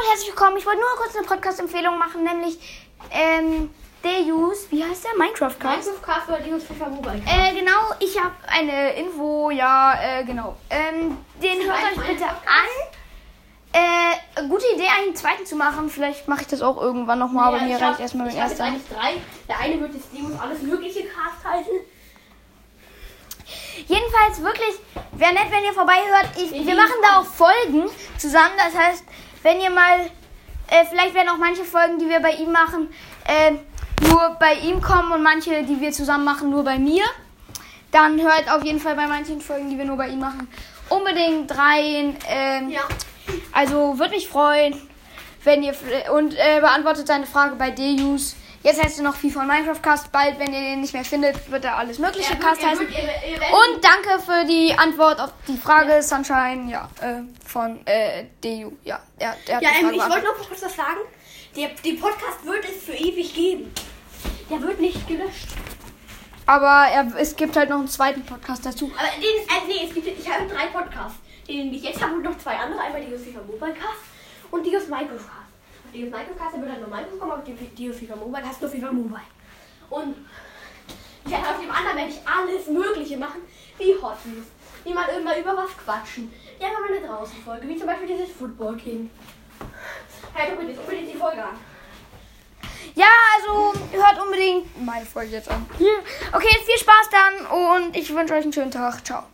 und herzlich willkommen. Ich wollte nur kurz eine Podcast-Empfehlung machen, nämlich ähm, Deus, wie heißt der? Minecraft Cast. Minecraft Cast oder Linus FIFA Mobile. Äh, genau, ich habe eine Info, ja, äh, genau. Ähm, den hört euch bitte an. Äh, gute Idee, einen zweiten zu machen. Vielleicht mache ich das auch irgendwann nochmal, aber Ja, mir ich hab- reicht erstmal mein erster. eigentlich drei. Der eine wird jetzt Linus alles mögliche Cast heißen. Jedenfalls wirklich, wäre nett, wenn ihr vorbeihört. Ich- wir machen da auch Folgen zusammen. Das heißt, wenn ihr mal, äh, vielleicht werden auch manche Folgen, die wir bei ihm machen, äh, nur bei ihm kommen und manche, die wir zusammen machen, nur bei mir. Dann hört auf jeden Fall bei manchen Folgen, die wir nur bei ihm machen, unbedingt rein. Ähm, Ja. Also würde mich freuen, wenn ihr und äh, beantwortet seine Frage bei Deus. Jetzt heißt er noch FIFA und Minecraft Cast. Bald, wenn ihr den nicht mehr findet, wird er alles mögliche wird- Cast er heißen. wird- ihr- ihr Und danke für die Antwort auf die Frage Sunshine, ja, äh, von äh, DU. Ja, er, er hat Ja, ähm, ich wollte noch kurz was sagen. Der, die Podcast wird es für ewig geben. Der wird nicht gelöscht. Aber er, es gibt halt noch einen zweiten Podcast dazu. Aber den, äh, nee, es gibt, ich habe drei Podcasts. Den ich jetzt habe und noch zwei andere. Einmal die FIFA Mobile Cast und die Minecraft Cast. Die Minecraft Cast, der wird dann nur Minecraft kommen, aber die, die FIFA Mobile Cast nur FIFA Mobile. Und ich werde auf dem anderen werde ich alles Mögliche machen, wie Hot News. Wie mal immer über was quatschen. Ja, mal eine draußen Folge, wie zum Beispiel dieses Football King. Hört unbedingt, unbedingt die Folge an. Ja, also hört unbedingt meine Folge jetzt an. Okay, viel Spaß dann und ich wünsche euch einen schönen Tag. Ciao.